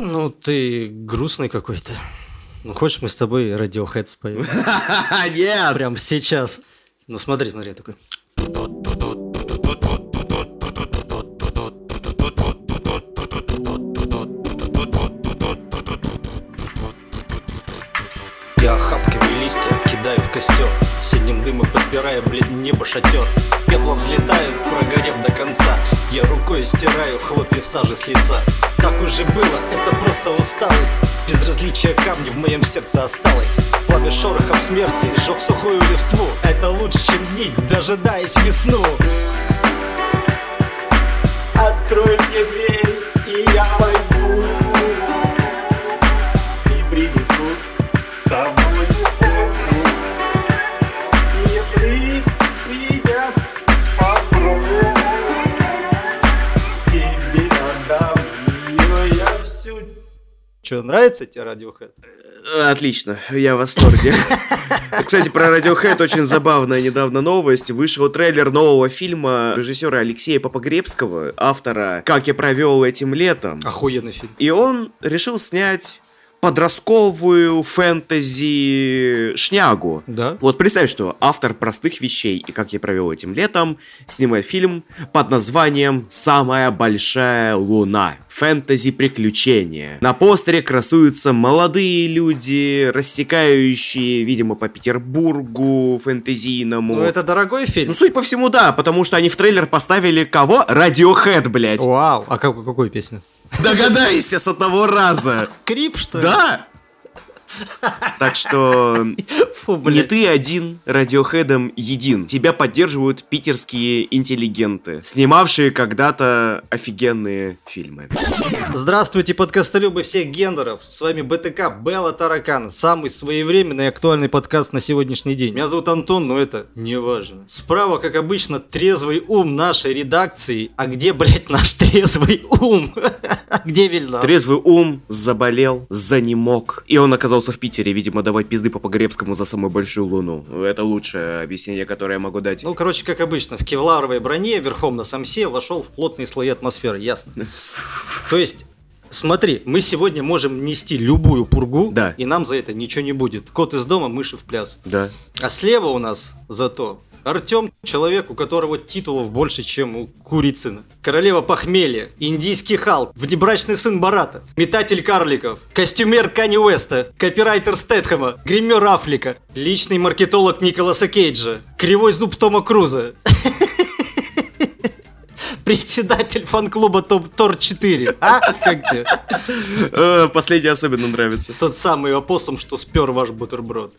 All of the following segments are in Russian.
Ну, ты грустный какой-то. Ну, хочешь, мы с тобой Radiohead споем? Нет! Прям сейчас. Ну, смотри, смотри, такой. Я охапками листья кидаю в костер Синим дымом подпирая, блин, небо шатер рукой стираю хлопья сажи с лица. Так уже было, это просто усталость. Безразличие камня в моем сердце осталось. Пламя шорохом смерти сжег сухую листву. Это лучше, чем дни, дожидаясь весну. Открой мне дверь, и я Че, нравится тебе Radiohead? Отлично, я в восторге. Кстати, про Radiohead очень забавная недавно новость. Вышел трейлер нового фильма режиссера Алексея Попогребского, автора «Как я провел этим летом». Охуенный фильм И он решил снять подростковую фэнтези шнягу. Да? Вот представь, что автор простых вещей и как я провел этим летом снимает фильм под названием «Самая большая луна». Фэнтези приключения. На постере красуются молодые люди, рассекающие, видимо, по Петербургу фэнтезийному. Ну, это дорогой фильм? Ну, судя по всему, да, потому что они в трейлер поставили кого? Радиохэд, блядь. Вау, а как, какую песню? Догадайся с одного раза. Крип, что ли? Да. Так что Фу, не ты один радиохедом един. Тебя поддерживают питерские интеллигенты, снимавшие когда-то офигенные фильмы. Здравствуйте, подкастолюбы всех гендеров. С вами БТК Белла Таракан. Самый своевременный и актуальный подкаст на сегодняшний день. Меня зовут Антон, но это не важно. Справа, как обычно, трезвый ум нашей редакции. А где, блядь, наш трезвый ум? Где Вильна? Трезвый ум заболел, занемог. И он оказался в Питере, видимо, давать пизды по Погребскому за самую большую луну. Это лучшее объяснение, которое я могу дать. Ну, короче, как обычно, в кевларовой броне, верхом на самсе, вошел в плотные слои атмосферы, ясно. То есть, смотри, мы сегодня можем нести любую пургу, Да. и нам за это ничего не будет. Кот из дома, мыши в пляс. Да. А слева у нас зато Артем, человек, у которого титулов больше, чем у Курицына. Королева похмелья, индийский Халк, внебрачный сын Барата, метатель карликов, костюмер Кани Уэста, копирайтер Стэтхэма, гример Афлика, личный маркетолог Николаса Кейджа, кривой зуб Тома Круза. Председатель фан-клуба Топ Тор 4. А? Как тебе? Э, Последний особенно нравится. Тот самый опоссум, что спер ваш бутерброд.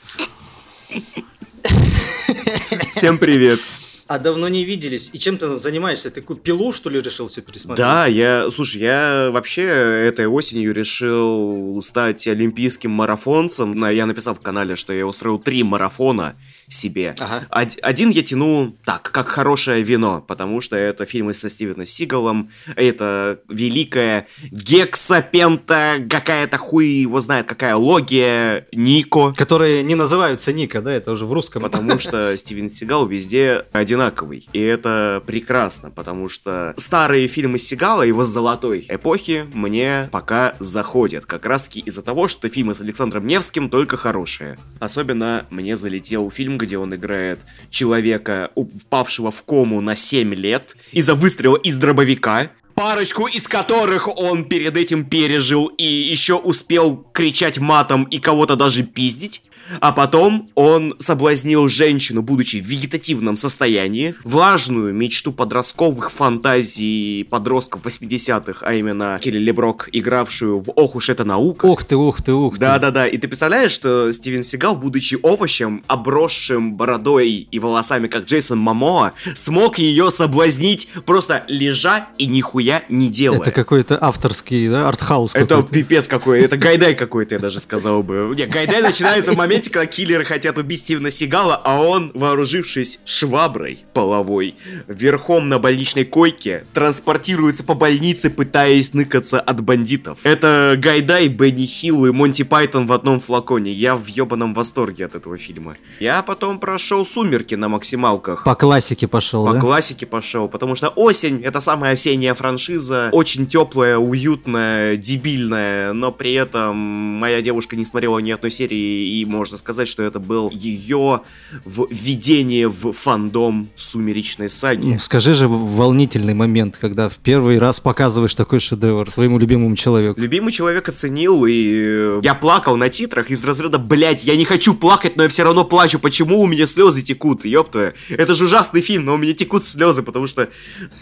Всем привет. А давно не виделись. И чем ты занимаешься? Ты пилу, что ли, решил все пересмотреть? Да, я, слушай, я вообще этой осенью решил стать олимпийским марафонцем. Я написал в канале, что я устроил три марафона себе. Ага. Од- Один я тяну так, как хорошее вино, потому что это фильмы со Стивеном Сигалом, это великая гексапента, какая-то хуй его знает, какая логия, Нико. Которые не называются Ника, да? Это уже в русском. Потому что Стивен Сигал везде одинаковый. И это прекрасно, потому что старые фильмы Сигала, его золотой эпохи, мне пока заходят. Как раз таки из-за того, что фильмы с Александром Невским только хорошие. Особенно мне залетел фильм, где он играет человека, упавшего в кому на 7 лет из-за выстрела из дробовика. Парочку из которых он перед этим пережил и еще успел кричать матом и кого-то даже пиздить. А потом он соблазнил женщину, будучи в вегетативном состоянии, влажную мечту подростковых фантазий подростков 80-х, а именно Келли Леброк, игравшую в «Ох уж это наука». Ух ты, ух ты, ух ты. Да-да-да, и ты представляешь, что Стивен Сигал, будучи овощем, обросшим бородой и волосами, как Джейсон Мамоа, смог ее соблазнить, просто лежа и нихуя не делая. Это какой-то авторский, да, артхаус Это пипец какой, это гайдай какой-то, я даже сказал бы. Не, гайдай начинается в моменте, Знаете, когда киллеры хотят убить Стивена Сигала, а он, вооружившись шваброй половой, верхом на больничной койке, транспортируется по больнице, пытаясь ныкаться от бандитов. Это Гайдай, Бенни Хилл и Монти Пайтон в одном флаконе. Я в ебаном восторге от этого фильма. Я потом прошел «Сумерки» на максималках. По классике пошел, По да? классике пошел, потому что осень это самая осенняя франшиза, очень теплая, уютная, дебильная, но при этом моя девушка не смотрела ни одной серии, и можно сказать, что это был ее введение в фандом сумеречной саги. Ну, скажи же волнительный момент, когда в первый раз показываешь такой шедевр своему любимому человеку. Любимый человек оценил, и э, я плакал на титрах из разряда, блять, я не хочу плакать, но я все равно плачу, почему у меня слезы текут, ёпта. Это же ужасный фильм, но у меня текут слезы, потому что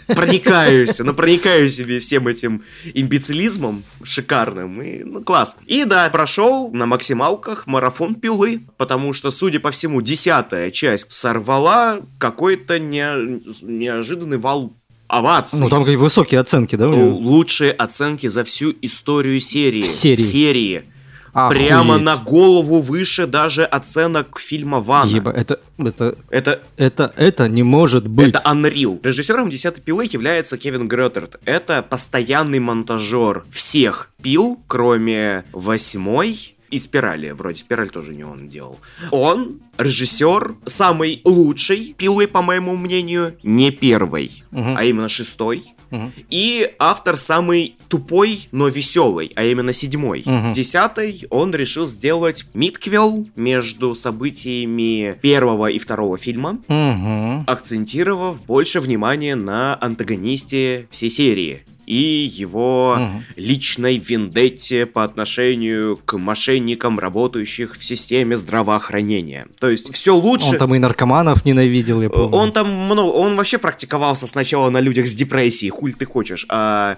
проникаюсь, ну проникаю себе всем этим имбецилизмом шикарным, и ну класс. И да, прошел на максималках марафон пилы, потому что, судя по всему, десятая часть сорвала какой-то не- неожиданный вал оваций. Ну, там какие высокие оценки, да? лучшие оценки за всю историю серии. В серии. серии. Охуеть. Прямо на голову выше даже оценок фильма Вана. Еба, это, это, Это это, это не может быть. это Unreal. Режиссером «Десятой пилы» является Кевин Гроттерт. Это постоянный монтажер всех пил, кроме восьмой и спирали. Вроде спираль тоже не он делал. Он режиссер самой лучшей пилы, по моему мнению, не первой, Мгм. а именно шестой. Мгм. И автор самый тупой, но веселый, а именно седьмой. Мгм. Десятый он решил сделать митквел между событиями первого и второго фильма, Мгм. акцентировав больше внимания на антагонисте всей серии и его Мгм. личной вендетте по отношению к мошенникам, работающих в системе здравоохранения. То есть все лучше. Он там и наркоманов ненавидел, я помню. Он там много, он вообще практиковался сначала на людях с депрессией, хуль ты хочешь. А,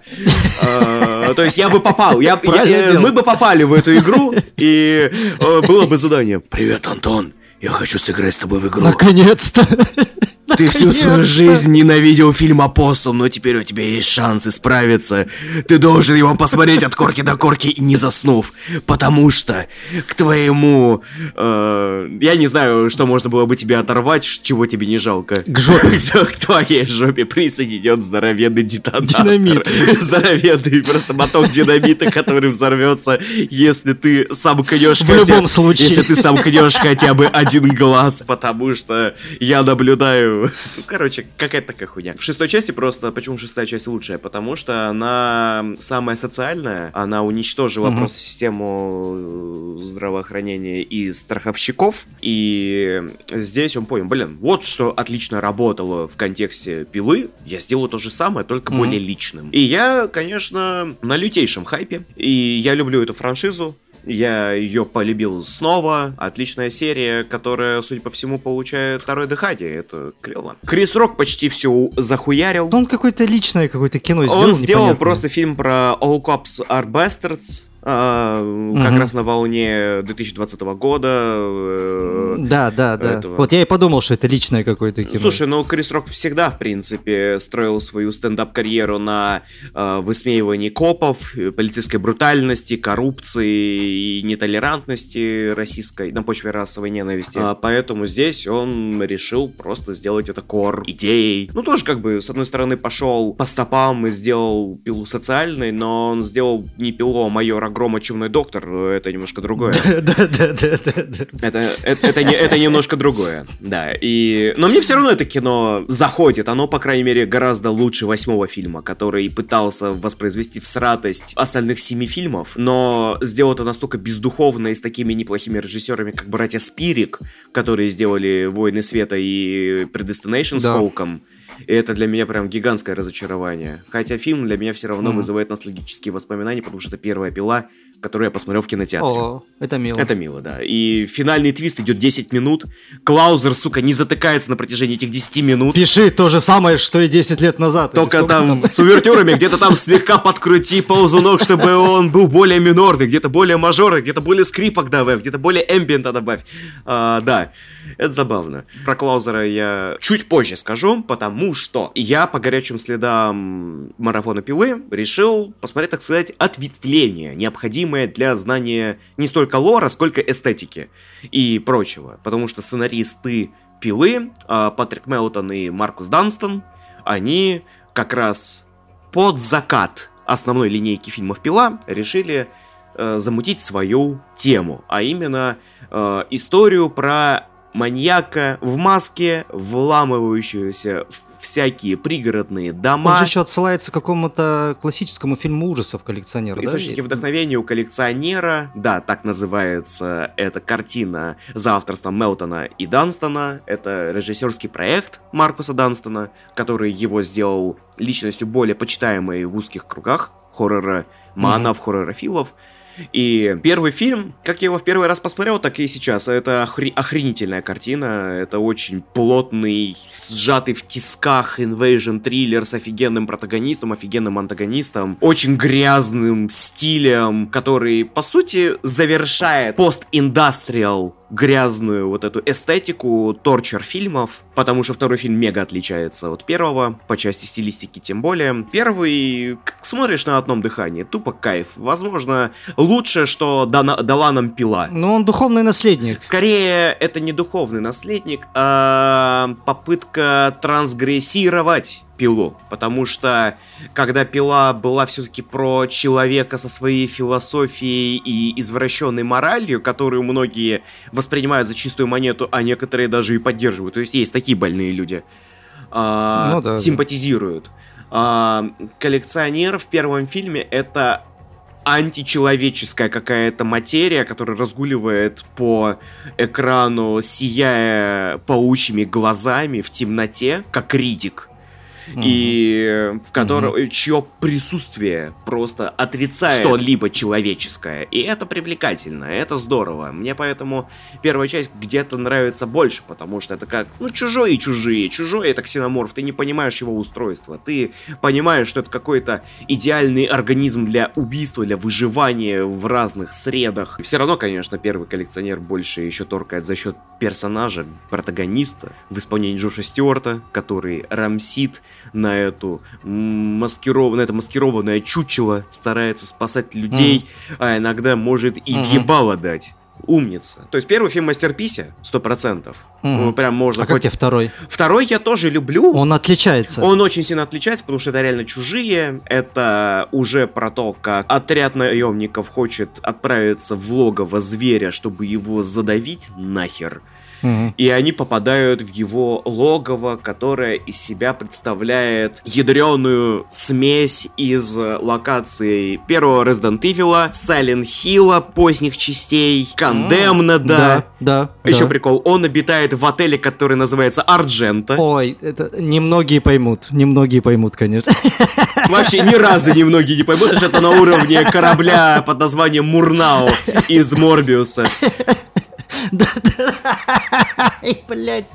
а, то есть я бы попал, я, я- э, мы бы попали в эту игру, и э, было бы задание. Привет, Антон, я хочу сыграть с тобой в игру. Наконец-то! Ты всю свою жизнь ненавидел фильм «Апоссум», но теперь у тебя есть шанс исправиться. Ты должен его посмотреть от корки до корки и не заснув. Потому что к твоему... э, я не знаю, что можно было бы тебе оторвать, чего тебе не жалко. К жопе. К твоей жопе присоединен здоровенный детонатор. Динамит. Здоровенный просто моток динамита, который взорвется, если ты сам кнешь В любом случае. Если ты сам кнешь хотя бы один глаз, потому что я наблюдаю... Ну, короче, какая-то такая хуйня. В шестой части просто... Почему шестая часть лучшая? Потому что она самая социальная, она уничтожила Мгм. просто систему э, здравоохранения и страховщиков, и здесь он понял, блин, вот что отлично работало в контексте пилы, я сделаю то же самое, только Мгм. более личным. И я, конечно, на лютейшем хайпе, и я люблю эту франшизу, я ее полюбил снова. Отличная серия, которая, судя по всему, получает второе дыхание. Это клево. Крис Рок почти все захуярил. Он какое-то личное какое-то кино сделал. Он сделал непонятное. просто фильм про All Cops Are Bastards. А, как раз на волне 2020 года. э, Да, да, да. этого. Вот я и подумал, что это личное какое-то кино. Слушай, ну Крис Рок всегда, в принципе, строил свою стендап-карьеру на э, высмеивании копов, э, полицейской брутальности, коррупции и нетолерантности российской на почве расовой ненависти. А, поэтому здесь он решил просто сделать это кор идеей. Ну, тоже как бы, с одной стороны, пошел по стопам и сделал пилу социальной, но он сделал не пилу, а майора Грома Чумной Доктор. Это немножко другое. Да, да, да, да. Это, это, это, не- это немножко другое, да. И... Но мне все равно это кино заходит. Оно, по крайней мере, гораздо лучше восьмого фильма, который пытался воспроизвести в сратость остальных семи фильмов, но сделал это настолько бездуховно и с такими неплохими режиссерами, как братья Спирик, которые сделали «Войны света» и «Predestination» с Да. И это для меня прям гигантское разочарование. Хотя фильм для меня все равно Мгм. вызывает ностальгические воспоминания, потому что это первая пила, которую я посмотрел в кинотеатре. О, это мило. Это мило, да. И финальный твист идет 10 минут. Клаузер, сука, не затыкается на протяжении этих 10 минут. Пиши то же самое, что и 10 лет назад. Только сколько там с увертюрами, где-то там слегка подкрути ползунок, чтобы он был более минорный, где-то более мажорный, где-то более скрипок добавь, где-то более эмбиента добавь. А, да, это забавно. Про Клаузера я чуть позже скажу, потому потому что я по горячим следам марафона пилы решил посмотреть, так сказать, ответвление, необходимое для знания не столько лора, сколько эстетики и прочего. Потому что сценаристы пилы, а, Патрик Мелтон и Маркус Данстон, они как раз под закат основной линейки фильмов «Пила» решили э, замутить свою тему, а именно э, историю про маньяка в маске, вламывающегося в всякие пригородные дома. Он же еще отсылается к какому-то классическому фильму ужасов коллекционера. Источники да? вдохновения у коллекционера, да, так называется эта картина за авторством Мелтона и Данстона. Это режиссерский проект Маркуса Данстона, который его сделал личностью более почитаемой в узких кругах хоррора манов, mm-hmm. хорророфилов. И первый фильм, как я его в первый раз посмотрел, так и сейчас. Это охре- охренительная картина. Это очень плотный, сжатый в тисках инвейжн триллер с офигенным протагонистом, офигенным антагонистом, очень грязным стилем, который, по сути, завершает пост-индастриал грязную вот эту эстетику торчер фильмов, потому что второй фильм мега отличается от первого, по части стилистики тем более. Первый, как смотришь на одном дыхании, тупо кайф. Возможно, лучше, что дана, дала нам пила. Но он духовный наследник. Скорее, это не духовный наследник, а попытка трансгрессировать пилу, потому что когда пила была все-таки про человека со своей философией и извращенной моралью, которую многие воспринимают за чистую монету, а некоторые даже и поддерживают, то есть есть такие больные люди, а, ну, да, симпатизируют. Да. А, коллекционер в первом фильме это античеловеческая какая-то материя, которая разгуливает по экрану, сияя паучьими глазами в темноте, как Ридик и в котором mm чье присутствие просто отрицает что-либо человеческое. И это привлекательно, это здорово. Мне поэтому первая часть где-то нравится больше, потому что это как, ну, чужое и чужие. Чужое это ксеноморф, ты не понимаешь его устройства. Ты понимаешь, что это какой-то идеальный организм для убийства, для выживания в разных средах. Все равно, конечно, первый коллекционер больше еще торкает за счет персонажа, протагониста в исполнении Джоша Стюарта, который рамсит на эту маскиров... на это маскированное чучело, старается спасать людей, mm. а иногда может и mm-hmm. въебало дать. Умница. То есть первый фильм мастерписе, сто процентов. Ну, прям можно. А хоть... как тебе второй? Второй я тоже люблю. Он отличается. Он очень сильно отличается, потому что это реально чужие. Это уже про то, как отряд наемников хочет отправиться в логово зверя, чтобы его задавить нахер. И они попадают в его логово, которое из себя представляет ядреную смесь из локаций первого Resident Evil, Silent Hill, поздних частей, Condemned, да. Да, Еще да. прикол, он обитает в отеле, который называется Арджента. Ой, это немногие поймут, немногие поймут, конечно. Вообще ни разу немногие не поймут, что это на уровне корабля под названием Мурнау из Морбиуса. Да, да. И, блядь,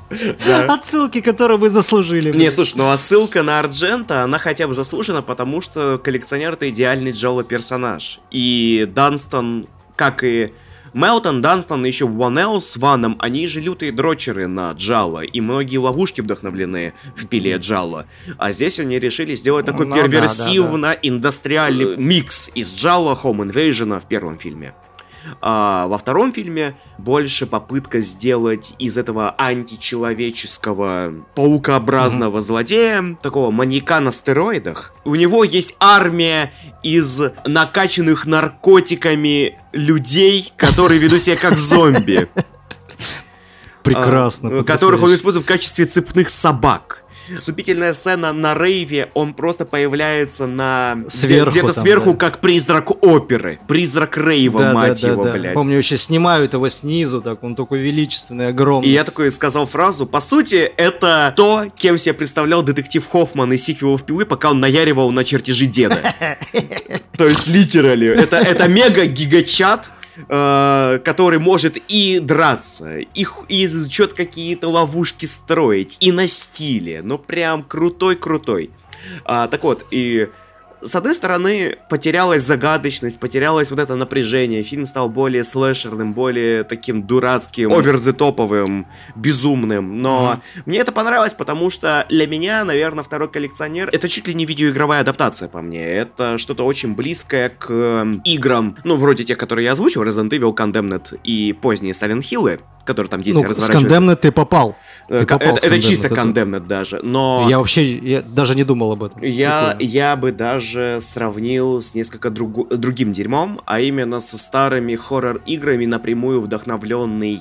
отсылки, которые мы заслужили. Не, слушай, ну отсылка на Арджента, она хотя бы заслужена, потому что коллекционер это идеальный Джола персонаж. И Данстон, как и Мелтон, Данстон и еще Ванел с Ваном, они же лютые дрочеры на Джала, и многие ловушки вдохновлены в пиле Джала. А здесь они решили сделать такой ну, перверсивно-индустриальный да, да, да. микс из Джала, Home Invasion в первом фильме. А во втором фильме больше попытка сделать из этого античеловеческого паукообразного mm-hmm. злодея такого маньяка на стероидах. У него есть армия из накачанных наркотиками людей, которые ведут себя как зомби. Прекрасно. А, которых он использует в качестве цепных собак. Вступительная сцена на рейве, он просто появляется на... Сверху Где-то сверху, да. как призрак оперы. Призрак рейва, да, мать да, его, да, блядь. Помню, еще снимают его снизу, так он такой величественный, огромный. И я такой сказал фразу, по сути, это то, кем себе представлял детектив Хоффман из сиквелов Пилы, пока он наяривал на чертежи деда. То есть, литерали, это, это мега-гигачат, э, который может и драться, и, и что-то какие-то ловушки строить, и на стиле. Ну, прям крутой-крутой. А, так вот, и с одной стороны, потерялась загадочность, потерялось вот это напряжение. Фильм стал более слэшерным, более таким дурацким, оверзетоповым, безумным. Но mm-hmm. мне это понравилось, потому что для меня, наверное, второй коллекционер это чуть ли не видеоигровая адаптация по мне. Это что-то очень близкое к эм, играм, ну, вроде тех, которые я озвучил, Resident Evil, Condemned и поздние Silent Hill который там действие ну, разворачивается. С Condemned ты попал. Ты э, попал это, это чисто Condemned даже, но... Я вообще я даже не думал об этом. Я, я бы даже сравнил с несколько другу, другим дерьмом, а именно со старыми хоррор-играми, напрямую вдохновленные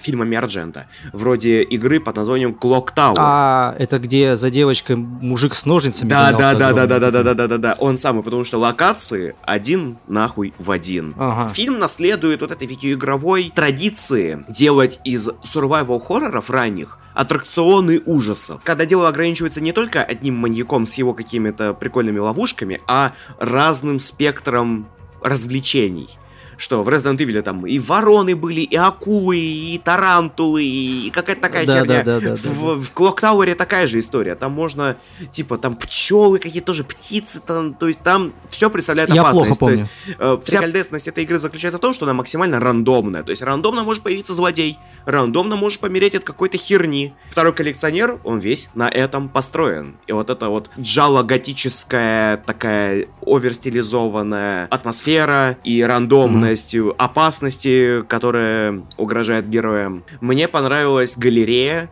фильмами Арджента. Вроде игры под названием Clock Tower. А, это где за девочкой мужик с ножницами да, да, да, да, да, да, да, да, да, да, да, он самый, потому что локации один нахуй в один. Ага. Фильм наследует вот этой видеоигровой традиции делать из survival хорроров ранних аттракционы ужасов. Когда дело ограничивается не только одним маньяком с его какими-то прикольными ловушками, а разным спектром развлечений что в Resident Evil там и вороны были, и акулы, и тарантулы, и какая-то такая да, херня. Да, да, да, в, да. в Clock Tower такая же история. Там можно, типа, там пчелы, какие-то тоже птицы, там, то есть там все представляет Я опасность. Плохо помню. То есть, э, вся прикольдесность этой игры заключается в том, что она максимально рандомная. То есть рандомно может появиться злодей, рандомно может помереть от какой-то херни. Второй коллекционер, он весь на этом построен. И вот это вот джало-готическая такая оверстилизованная атмосфера и рандомная реальностью опасности, которая угрожает героям. Мне понравилась галерея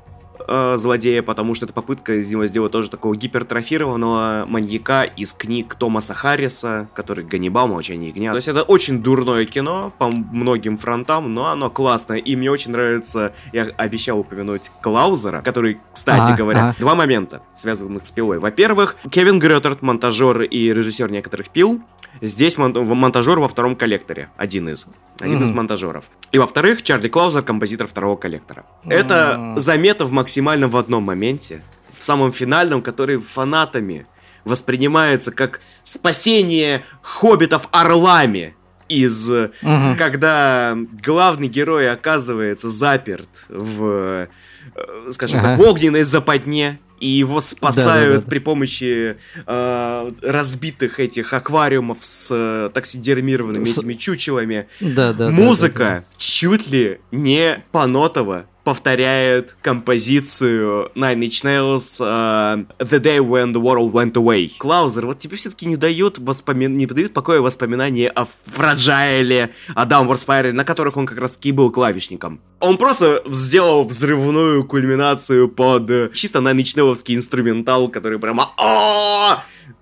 э, злодея, потому что это попытка из него сделать тоже такого гипертрофированного маньяка из книг Томаса Харриса, который «Ганнибал. Молчание ягнят». То есть это очень дурное кино по многим фронтам, но оно классное. И мне очень нравится, я обещал упомянуть Клаузера, который, кстати а, говоря, а. два момента, связанных с пилой. Во-первых, Кевин Гретерт, монтажер и режиссер некоторых пил, Здесь мон- монтажер во втором коллекторе. Один из. Один mm-hmm. из монтажеров. И во-вторых, Чарли Клаузер, композитор второго коллектора. Mm-hmm. Это заметов максимально в одном моменте. В самом финальном, который фанатами воспринимается как спасение хоббитов орлами из угу. когда главный герой оказывается заперт в, э, скажем ага. так, в огненной западне и его спасают да, да, да. при помощи э, разбитых этих аквариумов с э, таксидермированными с... этими чучелами. Да, да, Музыка да, да, да. чуть ли не понотова повторяет композицию Nine Inch Nails uh, The Day When the World Went Away. Клаузер вот тебе все-таки не дает воспомин... не подают покоя воспоминания о Фраджайле, о Downward Spiral, на которых он как раз таки был клавишником. Он просто сделал взрывную кульминацию под чисто Nine Inch Nails'ский инструментал, который прямо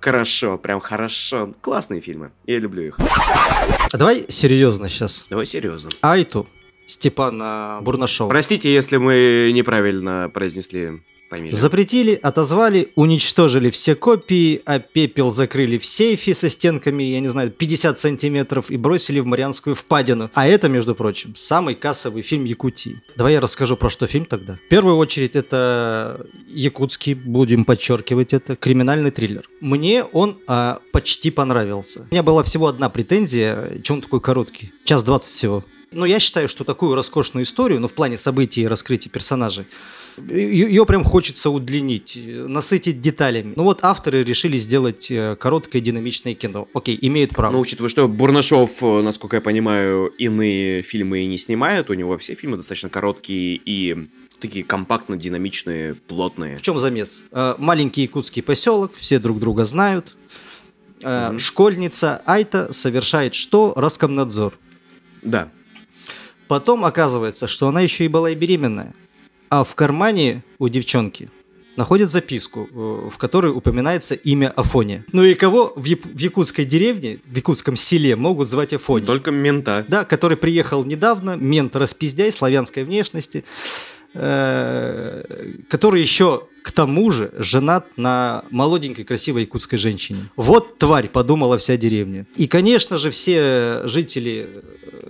Хорошо, прям хорошо. Классные фильмы. Я люблю их. А давай серьезно сейчас. Давай серьезно. Айту Степана Бурнашова. Простите, если мы неправильно произнесли фамилию. Запретили, отозвали, уничтожили все копии, а пепел закрыли в сейфе со стенками, я не знаю, 50 сантиметров и бросили в Марианскую впадину. А это, между прочим, самый кассовый фильм Якутии. Давай я расскажу, про что фильм тогда. В первую очередь, это якутский, будем подчеркивать это, криминальный триллер. Мне он а, почти понравился. У меня была всего одна претензия, чем он такой короткий? Час двадцать всего. Но я считаю, что такую роскошную историю, ну, в плане событий и раскрытия персонажей, ее прям хочется удлинить, насытить деталями. Ну вот авторы решили сделать э, короткое динамичное кино. Окей, имеют право. Ну, учитывая, что Бурнашов, э, насколько я понимаю, иные фильмы не снимает, у него все фильмы достаточно короткие и такие компактно, динамичные, плотные. В чем замес? Э, маленький якутский поселок, все друг друга знают. Mm-hmm. Школьница Айта совершает что? Роскомнадзор. Да. Потом оказывается, что она еще и была и беременная. А в кармане у девчонки находят записку, э, в которой упоминается имя Афония. Ну и кого в, Яп- в якутской деревне, в якутском селе могут звать Афония? Только мента. Да, который приехал недавно, мент распиздяй, славянской внешности, э- который еще к тому же женат на молоденькой красивой якутской женщине. Вот тварь, подумала вся деревня. И, конечно же, все жители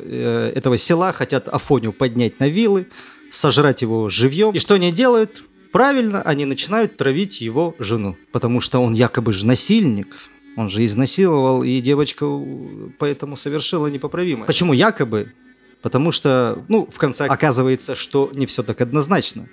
э- этого села хотят Афонию поднять на вилы, сожрать его живьем. И что они делают? Правильно, они начинают травить его жену, потому что он якобы же насильник, он же изнасиловал, и девочка поэтому совершила непоправимое. Почему якобы? Потому что, ну, в конце оказывается, что не все так однозначно.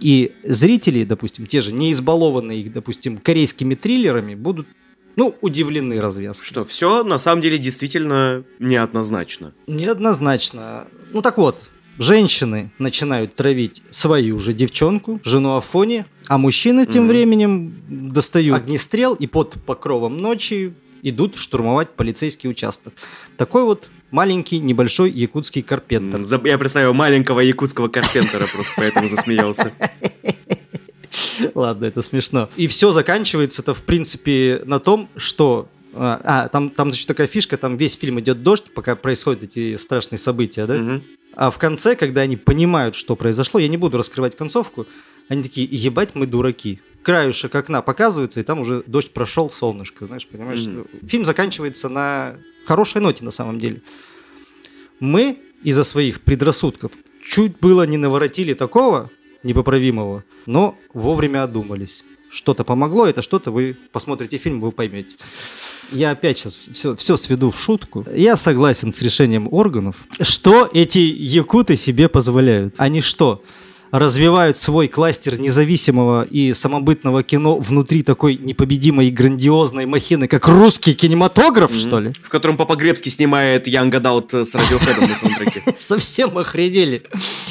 И зрители, допустим, те же не избалованные, допустим, корейскими триллерами, будут ну, удивлены развязкой. Что все на самом деле действительно неоднозначно. Неоднозначно. Ну так вот, женщины начинают травить свою же девчонку, жену Афони, а мужчины тем Мгм. временем достают огнестрел и под покровом ночи идут штурмовать полицейский участок. Такой вот маленький, небольшой якутский карпентер. Я представил маленького якутского карпентера, просто поэтому засмеялся. Ладно, это смешно. И все заканчивается-то, в принципе, на том, что... А, а, там, там еще такая фишка, там весь фильм идет дождь, пока происходят эти страшные события, да? Мгм. А в конце, когда они понимают, что произошло, я не буду раскрывать концовку, они такие, ебать, мы дураки. Краюшек окна показывается, и там уже дождь прошел, солнышко, знаешь, понимаешь? Мгм. Фильм заканчивается на хорошей ноте, на самом деле. Мы из-за своих предрассудков чуть было не наворотили такого непоправимого, но вовремя одумались. Что-то помогло, это что-то вы посмотрите фильм, вы поймете. Я опять сейчас все, все сведу в шутку. Я согласен с решением органов. Что эти якуты себе позволяют? Они что? Развивают свой кластер независимого и самобытного кино внутри такой непобедимой и грандиозной махины, как русский кинематограф, Мгм. что ли? В котором Папа Гребский снимает Young Adult с радиоходом на саундтреке. Совсем охренели.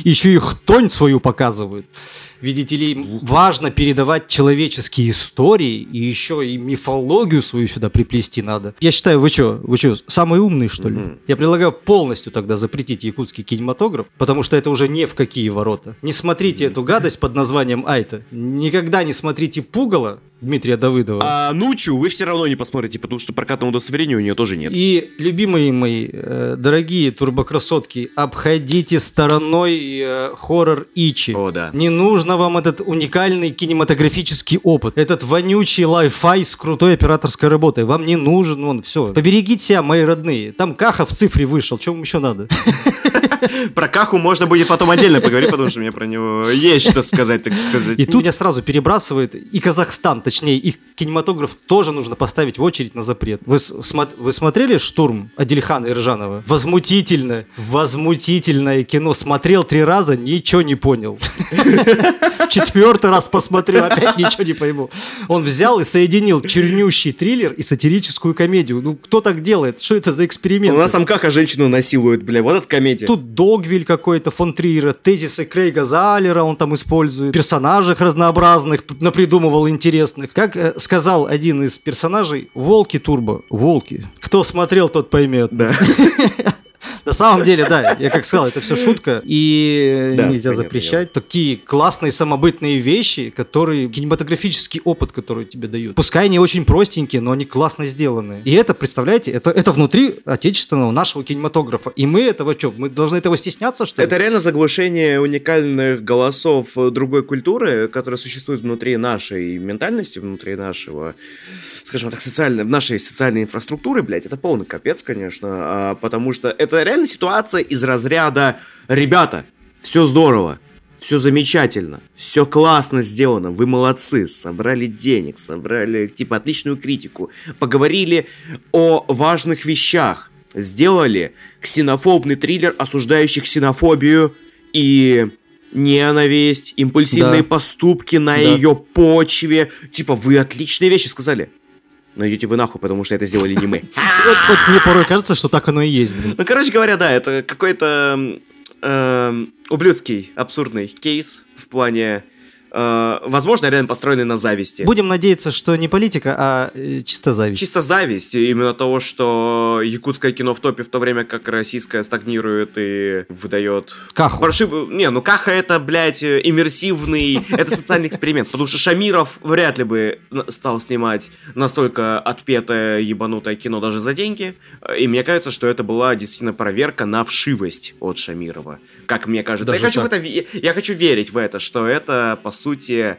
Еще и хтонь свою показывают. Видите ли, важно передавать человеческие истории, и еще и мифологию свою сюда приплести надо. Я считаю, вы что, вы что, самый умный, что ли? Мгм. Я предлагаю полностью тогда запретить якутский кинематограф, потому что это уже не в какие ворота. Не смотрите эту гадость под названием Айта. Никогда не смотрите Пугало Дмитрия Давыдова. А Нучу вы все равно не посмотрите, потому что прокатного удостоверения у нее тоже нет. И, любимые мои, э, дорогие турбокрасотки, обходите стороной э, хоррор Ичи. О, да. Не нужно вам этот уникальный кинематографический опыт. Этот вонючий Wi-Fi с крутой операторской работой. Вам не нужен он. Все. Поберегите себя, мои родные. Там Каха в цифре вышел. Чем вам еще надо? Про Каху можно будет потом отдельно поговорить, потому что мне про него есть что сказать, так сказать. И тут меня сразу перебрасывает и Казахстан, точнее, их кинематограф тоже нужно поставить в очередь на запрет. Вы, смо- вы смотрели «Штурм» Адильхана Иржанова? Возмутительно, возмутительное кино. Смотрел три раза, ничего не понял. Четвертый раз посмотрю, опять ничего не пойму. Он взял и соединил чернющий триллер и сатирическую комедию. Ну, кто так делает? Что это за эксперимент? У нас там Каха женщину насилует, бля, вот это комедия. Тут Догвиль какой-то, фон Триера, тезисы Крейга Залера он там использует, персонажей разнообразных напридумывал интересных. Как э, сказал один из персонажей, волки турбо, волки. Кто смотрел, тот поймет. Да. На самом деле, да, я как сказал, это все шутка, и Да, нельзя понятно, запрещать такие классные самобытные вещи, которые, кинематографический опыт, который тебе дают. Пускай они очень простенькие, но они классно сделаны. И это, представляете, это, это внутри отечественного нашего кинематографа. И мы этого что, мы должны этого стесняться, что ли? Это реально заглушение уникальных голосов э, другой культуры, которая существует внутри нашей ментальности, внутри нашего, скажем так, социальной, нашей социальной инфраструктуры, блядь, это полный капец, конечно, а, потому что это реально ситуация из разряда «Ребята, все здорово, все замечательно, все классно сделано, вы молодцы, собрали денег, собрали, типа, отличную критику, поговорили о важных вещах, сделали ксенофобный триллер, осуждающий ксенофобию и ненависть, импульсивные Да. поступки на Да. ее почве. Типа, вы отличные вещи сказали. Но идете вы нахуй, потому что это сделали не мы. Вот, вот мне порой кажется, что так оно и есть, блин. Ну, короче говоря, да, это какой-то м, эм, ублюдский, абсурдный кейс в плане, э, возможно, реально построенный на зависти. Будем надеяться, что не политика, а э, чисто зависть. Чисто зависть именно того, что якутское кино в топе, в то время как российское стагнирует и выдает... Каху. Паршивую... Не, ну Каха это, блядь, иммерсивный, это социальный эксперимент, потому что Шамиров вряд ли бы стал снимать настолько отпетое ебанутое кино даже за деньги, и мне кажется, что это была действительно проверка на вшивость от Шамирова, как мне кажется. Я Даже хочу, в это, я хочу верить в это, что это, по сути,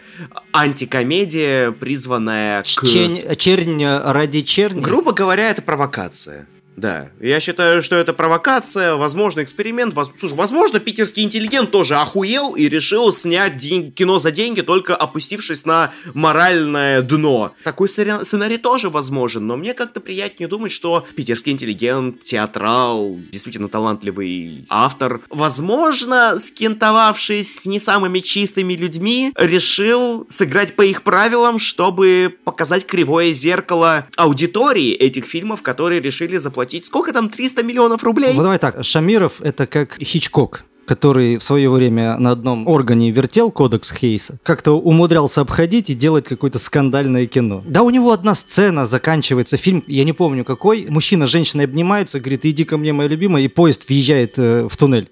антикомедия, призванная к... Чень- чернь ради черни. Грубо говоря, это провокация. Да, я считаю, что это провокация, возможно, эксперимент. Воз... Слушай, возможно, питерский интеллигент тоже охуел и решил снять день... кино за деньги, только опустившись на моральное дно. Такой сценарий тоже возможен, но мне как-то приятнее думать, что питерский интеллигент, театрал, действительно талантливый автор, возможно, скентовавшись не самыми чистыми людьми, решил сыграть по их правилам, чтобы показать кривое зеркало аудитории этих фильмов, которые решили заплатить заплатить. Сколько там? 300 миллионов рублей? Ну, давай так, Шамиров это как Хичкок который в свое время на одном органе вертел кодекс Хейса, как-то умудрялся обходить и делать какое-то скандальное кино. Да, у него одна сцена, заканчивается фильм, я не помню какой, мужчина с женщиной обнимается, говорит, иди ко мне, моя любимая, и поезд въезжает э, в туннель.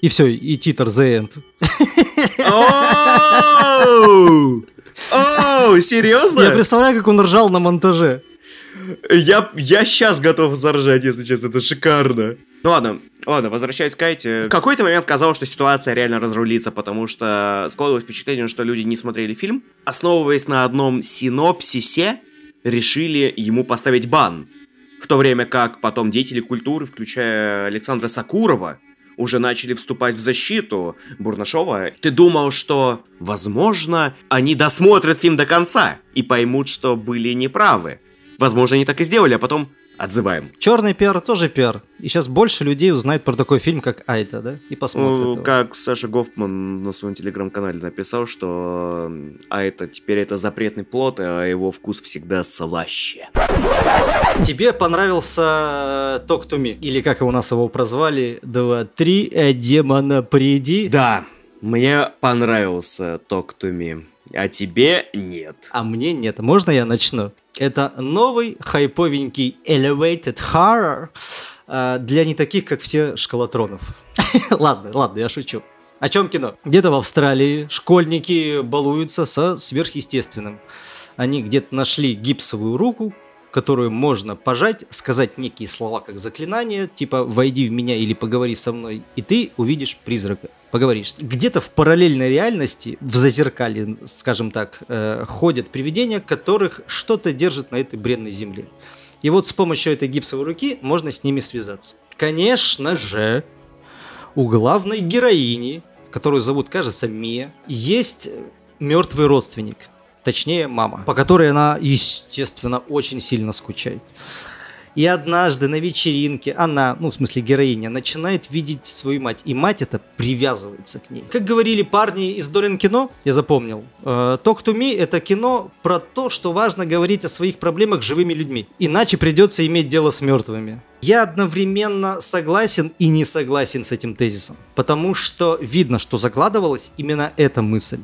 И все, и титр The End. Оу, серьезно? Я представляю, как он ржал на монтаже. Я, я сейчас готов заржать, если честно, это шикарно. Ну ладно, ладно, возвращаясь к Кайте. В какой-то момент казалось, что ситуация реально разрулится, потому что складывалось впечатление, что люди не смотрели фильм. Основываясь на одном синопсисе, решили ему поставить бан. В то время как потом деятели культуры, включая Александра Сакурова, уже начали вступать в защиту Бурнашова. Ты думал, что, возможно, они досмотрят фильм до конца и поймут, что были неправы. Возможно, они так и сделали, а потом отзываем. Черный пиар тоже пиар. И сейчас больше людей узнает про такой фильм, как Айта, да? И посмотрят. Ну, как Саша Гофман на своем телеграм-канале написал, что Айта теперь это запретный плод, а его вкус всегда слаще. Тебе понравился Talk to Me? Или как у нас его прозвали? Два, три, э, демона приди. Да, мне понравился Talk to Me. А тебе нет. А мне нет. Можно я начну? Это новый хайповенький Elevated Horror э, для не таких, как все школотронов. ладно, ладно, я шучу. О чем кино? Где-то в Австралии школьники балуются со сверхъестественным. Они где-то нашли гипсовую руку, которую можно пожать, сказать некие слова как заклинание, типа «войди в меня» или «поговори со мной», и ты увидишь призрака поговоришь. Где-то в параллельной реальности, в зазеркале, скажем так, э, ходят привидения, которых что-то держит на этой бренной земле. И вот с помощью этой гипсовой руки можно с ними связаться. Конечно же, у главной героини, которую зовут, кажется, Мия, есть мертвый родственник. Точнее, мама, по которой она, естественно, очень сильно скучает. И однажды на вечеринке она, ну, в смысле героиня, начинает видеть свою мать. И мать это привязывается к ней. Как говорили парни из Дорин кино, я запомнил, э, Talk to Me это кино про то, что важно говорить о своих проблемах живыми людьми. Иначе придется иметь дело с мертвыми. Я одновременно согласен и не согласен с этим тезисом. Потому что видно, что закладывалась именно эта мысль.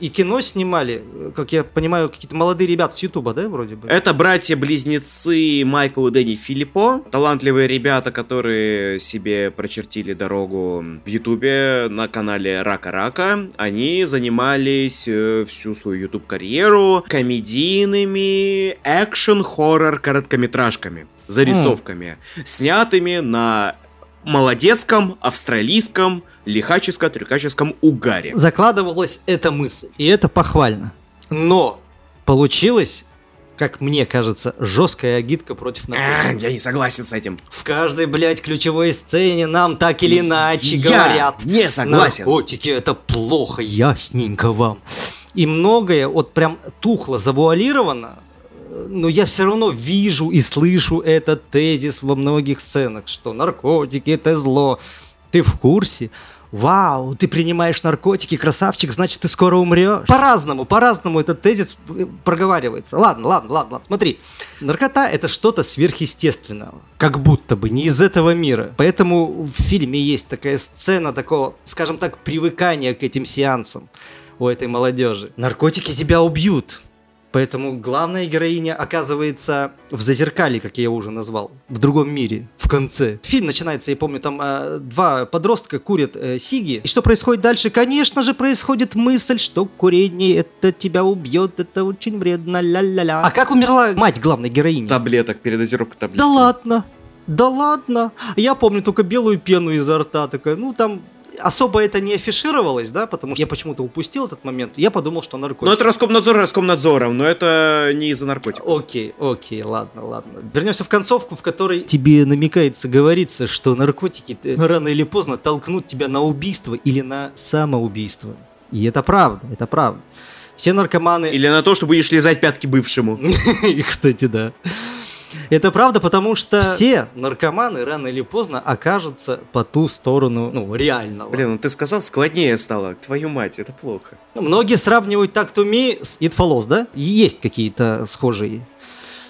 И кино снимали, как я понимаю, какие-то молодые ребята с Ютуба, да, вроде бы? Это братья-близнецы Майкл и Дэнни Филиппо. Талантливые ребята, которые себе прочертили дорогу в Ютубе на канале Рака Рака. Они занимались э, всю свою Ютуб-карьеру комедийными экшен-хоррор короткометражками зарисовками, mm. снятыми на молодецком, австралийском, лихаческо-трюкаческом угаре. Закладывалась эта мысль, и это похвально. Но получилось как мне кажется, жесткая агитка против наркотиков. Я не согласен с этим. В каждой, блядь, ключевой сцене нам так или иначе я говорят. не согласен. Наркотики это плохо, ясненько вам. И многое вот прям тухло завуалировано, но я все равно вижу и слышу этот тезис во многих сценах, что наркотики это зло. Ты в курсе? Вау, ты принимаешь наркотики, красавчик, значит, ты скоро умрешь. По-разному, по-разному этот тезис э, проговаривается. Ладно, ладно, ладно, ладно. Смотри, наркота это что-то сверхъестественного. Как будто бы не из этого мира. Поэтому в фильме есть такая сцена такого, скажем так, привыкания к этим сеансам у этой молодежи. Наркотики тебя убьют. Поэтому главная героиня оказывается в зазеркале, как я уже назвал, в другом мире, в конце. Фильм начинается, я помню, там э, два подростка курят э, сиги. И что происходит дальше? Конечно же, происходит мысль, что курение это тебя убьет, это очень вредно, ля-ля-ля. А как умерла мать главной героини? Таблеток, передозировка таблеток. Да ладно, да ладно. Я помню только белую пену изо рта, такая, ну там особо это не афишировалось, да, потому что я почему-то упустил этот момент. Я подумал, что наркотики. Ну, это Роскомнадзор Роскомнадзором, но это не из-за наркотиков. Окей, окей, ладно, ладно. Вернемся в концовку, в которой тебе намекается, говорится, что наркотики рано или поздно толкнут тебя на убийство или на самоубийство. И это правда, это правда. Все наркоманы... Или на то, что будешь лизать пятки бывшему. И, кстати, да. Это правда, потому что все наркоманы рано или поздно окажутся по ту сторону, ну, реального. Блин, ну ты сказал, складнее стало. Твою мать, это плохо. Многие сравнивают так to Me с It Follows, да? Есть какие-то схожие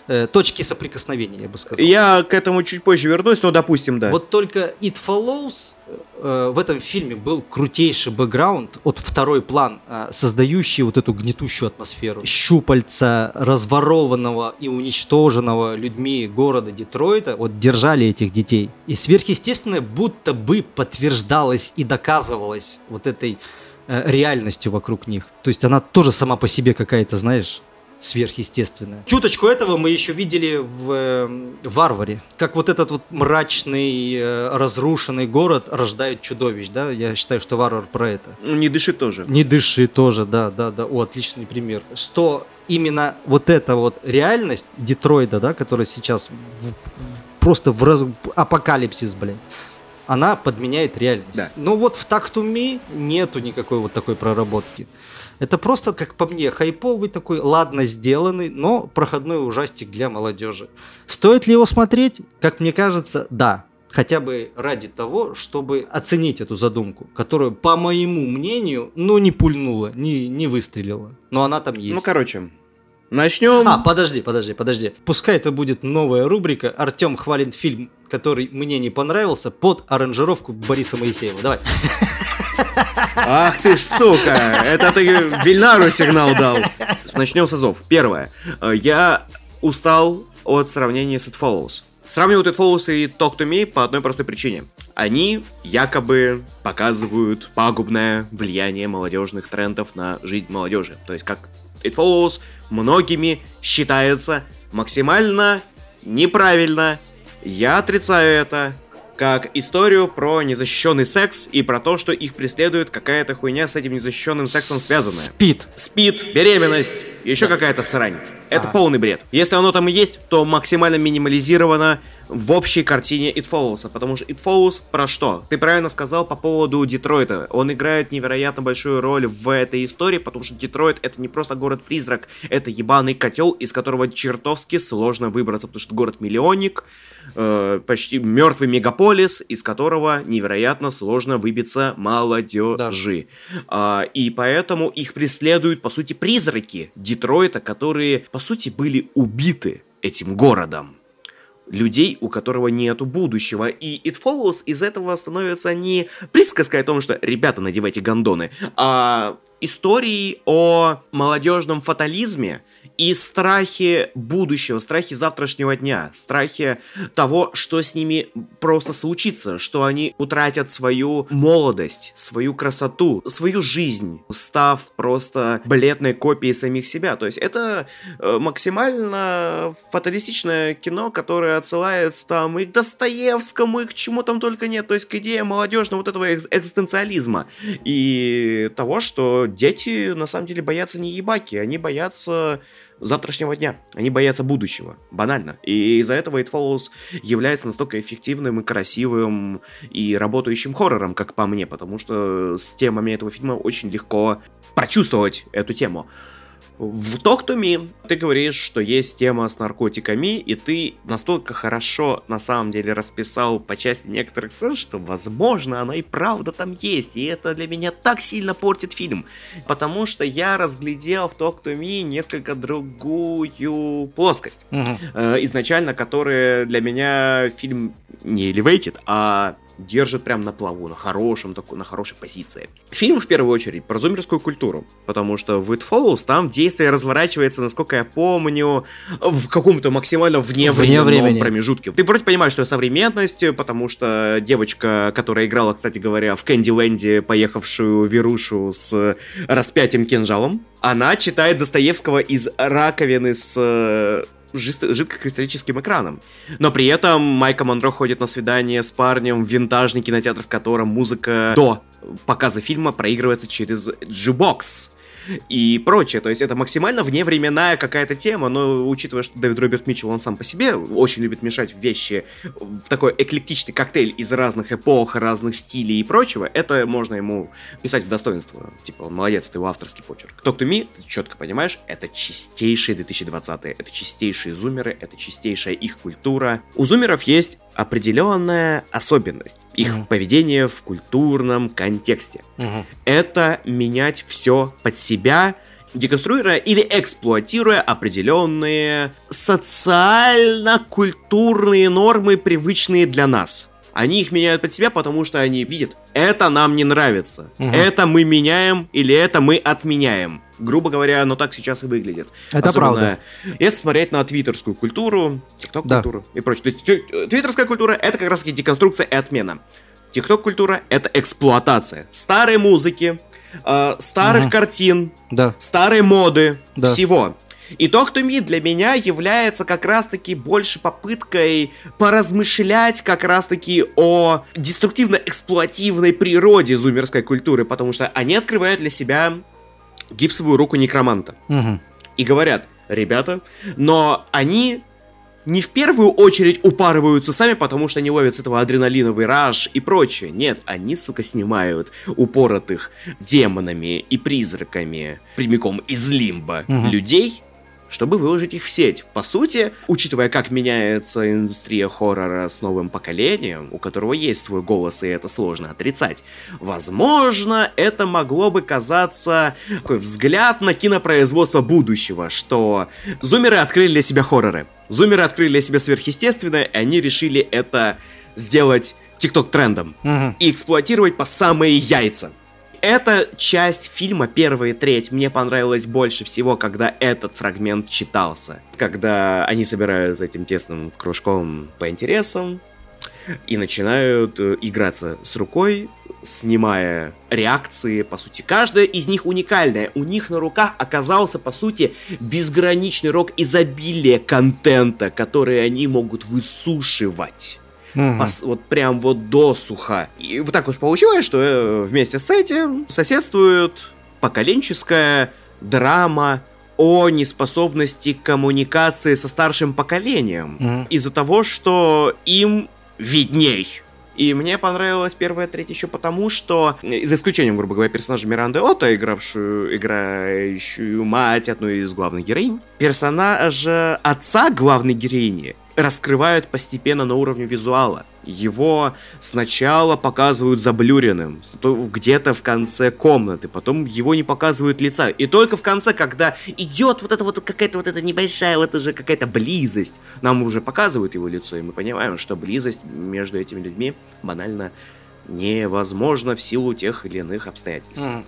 э, точки соприкосновения, я бы сказал. Я к этому чуть позже вернусь, но допустим, да. Вот только It Follows э, в этом фильме был крутейший бэкграунд от второй план, э, создающий вот эту гнетущую атмосферу. Щупальца разворованного и уничтоженного людьми города Детройта вот держали этих детей. И сверхъестественное будто бы подтверждалось и доказывалось вот этой э, реальностью вокруг них. То есть она тоже сама по себе какая-то, знаешь, сверхъестественное. Чуточку этого мы еще видели в э, Варваре, как вот этот вот мрачный, э, разрушенный город рождает чудовищ, да, я считаю, что Варвар про это. Ну, не дыши тоже. Не дыши тоже, да, да, да, о, отличный пример. Что именно вот эта вот реальность Детройда, да, которая сейчас в, просто в раз... апокалипсис, блядь, она подменяет реальность. Да. Но вот в Так Me нету никакой вот такой проработки. Это просто, как по мне, хайповый такой, ладно сделанный, но проходной ужастик для молодежи. Стоит ли его смотреть? Как мне кажется, да. Хотя бы ради того, чтобы оценить эту задумку, которая, по моему мнению, ну не пульнула, не, не выстрелила. Но она там есть. Ну, короче, начнем. А, подожди, подожди, подожди. Пускай это будет новая рубрика. Артем хвалит фильм, который мне не понравился, под аранжировку Бориса Моисеева. Давай. Ах ты ж, сука! Это ты Вильнару сигнал дал. Начнем с азов. Первое. Я устал от сравнения с It Follows. Сравнивают It Follows и Talk to Me по одной простой причине. Они якобы показывают пагубное влияние молодежных трендов на жизнь молодежи. То есть как It Follows многими считается максимально неправильно. Я отрицаю это как историю про незащищенный секс и про то, что их преследует какая-то хуйня с этим незащищенным сексом связанная. Спит. Спит, беременность, еще какая-то срань. Это А. полный бред. Если оно там и есть, то максимально минимализировано в общей картине It Follows. Потому что It Follows про что? Ты правильно сказал по поводу Детройта. Он играет невероятно большую роль в этой истории, потому что Детройт это не просто город-призрак, это ебаный котел, из которого чертовски сложно выбраться, потому что город-миллионник, э, почти мертвый мегаполис, из которого невероятно сложно выбиться молодежи. А, и поэтому их преследуют, по сути, призраки Детройта, которые, по сути, были убиты этим городом. Людей, у которого нету будущего. И It Follows из этого становится не присказкой о том, что «ребята, надевайте гондоны», а историей о молодежном фатализме и страхе будущего, страхе завтрашнего дня, страхе того, что с ними просто случится, что они утратят свою молодость, свою красоту, свою жизнь, став просто бледной копией самих себя. То есть это э, максимально фаталистичное кино, которое отсылается там и к Достоевскому, и к чему там только нет, то есть к идее молодежного вот этого экз- экзистенциализма и того, что дети на самом деле боятся не ебаки, они боятся завтрашнего дня. Они боятся будущего. Банально. И из-за этого It Follows является настолько эффективным и красивым и работающим хоррором, как по мне, потому что с темами этого фильма очень легко прочувствовать эту тему. В Talk to Me ты говоришь, что есть тема с наркотиками, и ты настолько хорошо на самом деле расписал по части некоторых сцен, что, возможно, она и правда там есть, и это для меня так сильно портит фильм, потому что я разглядел в Talk to Me несколько другую плоскость, э, изначально, которая для меня фильм не elevated, а держит прям на плаву, на хорошем на хорошей позиции. Фильм, в первую очередь, про зумерскую культуру, потому что в It Follows там действие разворачивается, насколько я помню, в каком-то максимально вне, времени. промежутке. Ты вроде понимаешь, что современность, потому что девочка, которая играла, кстати говоря, в Кэнди Лэнде, поехавшую Верушу с распятием кинжалом, она читает Достоевского из раковины с э, жидкокристаллическим экраном. Но при этом Майка Монро ходит на свидание с парнем в винтажный кинотеатр, в котором музыка до показа фильма проигрывается через jukebox и прочее. То есть это максимально вневременная какая-то тема, но учитывая, что Дэвид Роберт Митчелл, он сам по себе очень любит мешать вещи в такой эклектичный коктейль из разных эпох, разных стилей и прочего, это можно ему писать в достоинство. Типа, он молодец, это его авторский почерк. Talk to Me, ты четко понимаешь, это чистейшие 2020-е, это чистейшие зумеры, это чистейшая их культура. У зумеров есть определенная особенность их mm-hmm. поведения в культурном контексте. Mm-hmm. Это менять все под себя, деконструируя или эксплуатируя определенные социально-культурные нормы, привычные для нас. Они их меняют под себя, потому что они видят, это нам не нравится, угу. это мы меняем или это мы отменяем. Грубо говоря, оно так сейчас и выглядит. Это Особенно, правда. Если смотреть на твиттерскую культуру, тикток-культуру да. и прочее. То есть, твиттерская культура — это как раз-таки деконструкция и отмена. Тикток-культура — это эксплуатация старой музыки, э, старых угу. картин, да. старой моды, да. всего. И Talk to Me для меня является как раз-таки больше попыткой поразмышлять как раз-таки о деструктивно-эксплуативной природе зумерской культуры, потому что они открывают для себя гипсовую руку некроманта. Угу. И говорят, ребята, но они не в первую очередь упарываются сами, потому что они ловят с этого адреналиновый раш и прочее. Нет, они, сука, снимают упоротых демонами и призраками прямиком из лимба угу. людей, чтобы выложить их в сеть. По сути, учитывая, как меняется индустрия хоррора с новым поколением, у которого есть свой голос, и это сложно отрицать, возможно, это могло бы казаться такой взгляд на кинопроизводство будущего, что зумеры открыли для себя хорроры. Зумеры открыли для себя сверхъестественное, и они решили это сделать тикток трендом угу. и эксплуатировать по самые яйца эта часть фильма, первая треть, мне понравилась больше всего, когда этот фрагмент читался. Когда они собираются этим тесным кружком по интересам и начинают э, играться с рукой, снимая реакции, по сути. Каждая из них уникальная. У них на руках оказался, по сути, безграничный рок изобилия контента, который они могут высушивать. Угу. Пос, вот прям вот досуха. И вот так уж получилось, что э, вместе с этим соседствует поколенческая драма о неспособности коммуникации со старшим поколением. Угу. Из-за того, что им видней. И мне понравилась первая треть еще потому, что, э, за исключением, грубо говоря, персонажа Миранды Ота, игравшую, играющую мать одной из главных героинь, персонажа отца главной героини раскрывают постепенно на уровне визуала. Его сначала показывают заблюренным, где-то в конце комнаты, потом его не показывают лица. И только в конце, когда идет вот эта вот какая-то вот эта небольшая вот уже какая-то близость, нам уже показывают его лицо, и мы понимаем, что близость между этими людьми банально невозможно в силу тех или иных обстоятельств. Mm.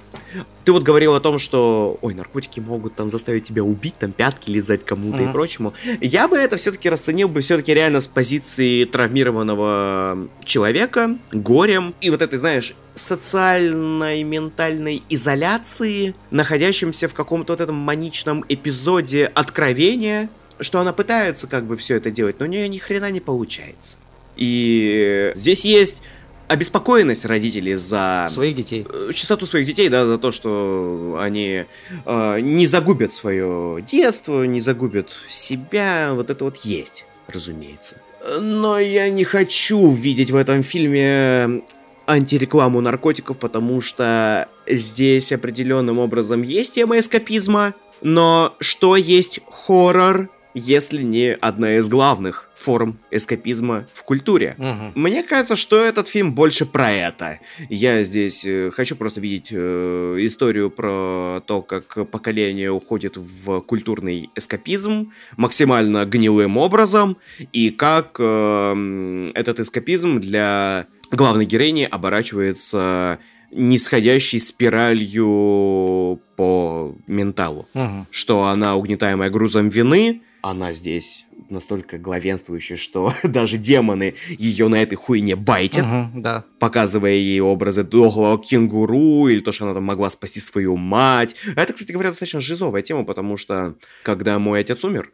Ты вот говорил о том, что, ой, наркотики могут там заставить тебя убить, там пятки лизать кому-то mm. и прочему. Я бы это все-таки расценил бы все-таки реально с позиции травмированного человека, горем и вот этой, знаешь, социальной ментальной изоляции, находящимся в каком-то вот этом маничном эпизоде откровения, что она пытается как бы все это делать, но у нее ни хрена не получается. И здесь есть обеспокоенность родителей за... Своих детей. Э, чистоту своих детей, да, за то, что они э, не загубят свое детство, не загубят себя. Вот это вот есть, разумеется. Но я не хочу видеть в этом фильме антирекламу наркотиков, потому что здесь определенным образом есть тема эскапизма, но что есть хоррор, если не одна из главных форм эскапизма в культуре. Угу. Мне кажется, что этот фильм больше про это. Я здесь э, хочу просто видеть э, историю про то, как поколение уходит в культурный эскапизм максимально гнилым образом, и как э, этот эскапизм для главной героини оборачивается нисходящей спиралью по менталу. Угу. Что она, угнетаемая грузом вины, она здесь настолько главенствующая, что даже демоны ее на этой хуйне байтят, угу, да. показывая ей образы дохлого кенгуру, или то, что она там могла спасти свою мать. Это, кстати говоря, достаточно жизовая тема, потому что, когда мой отец умер,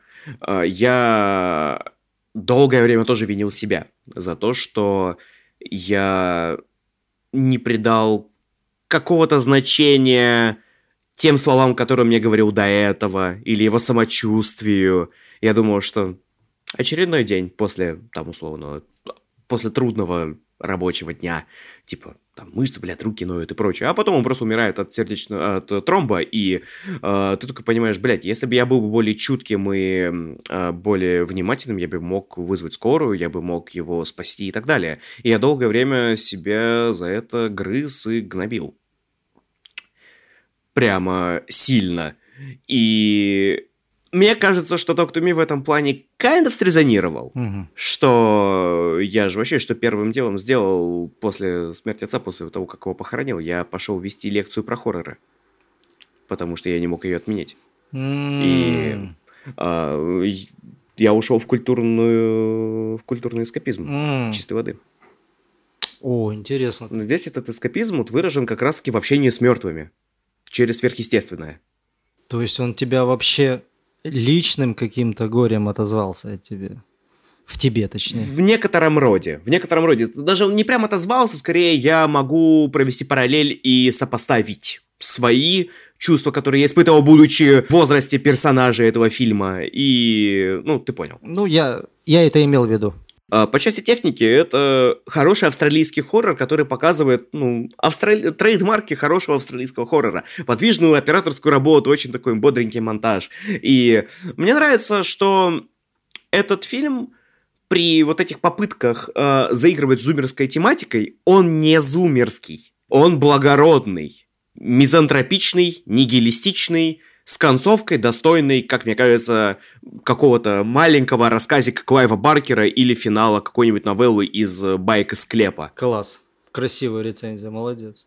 э, я долгое время тоже винил себя за то, что я не придал какого-то значения тем словам, которые мне говорил до этого, или его самочувствию. Я думал, что очередной день после, там, условно, после трудного рабочего дня, типа, там, мышцы, блядь, руки ноют и прочее. А потом он просто умирает от сердечного, от тромба, и э, ты только понимаешь, блядь, если бы я был более чутким и э, более внимательным, я бы мог вызвать скорую, я бы мог его спасти и так далее. И я долгое время себя за это грыз и гнобил. Прямо сильно. И мне кажется, что Доктор Ми в этом плане kind of срезонировал. Мгм. Что я же вообще, что первым делом сделал после смерти отца, после того, как его похоронил, я пошел вести лекцию про хорроры. Потому что я не мог ее отменить. А, и я ушел в культурную, в культурный эскапизм. М. Чистой воды. О, интересно. Но Здесь этот эскапизм вот выражен как раз-таки в общении с мертвыми. Через сверхъестественное. То есть он тебя вообще личным каким-то горем отозвался от тебе? В тебе, точнее. В некотором роде. В некотором роде. Даже он не прям отозвался, скорее я могу провести параллель и сопоставить свои чувства, которые я испытывал, будучи в возрасте персонажа этого фильма. И, ну, ты понял. Ну, я, я это имел в виду. А, По части техники, это хороший австралийский хоррор, который показывает ну, австрали... трейдмарки хорошего австралийского хоррора. Подвижную операторскую работу, очень такой бодренький монтаж. И мне нравится, что этот фильм при вот этих попытках э, заигрывать зумерской тематикой, он не зумерский. Он благородный, мизантропичный, нигилистичный, с концовкой, достойной, как мне кажется, какого-то маленького рассказика Клайва Баркера или финала какой-нибудь новеллы из э, «Байк из склепа». Класс. Красивая рецензия, молодец.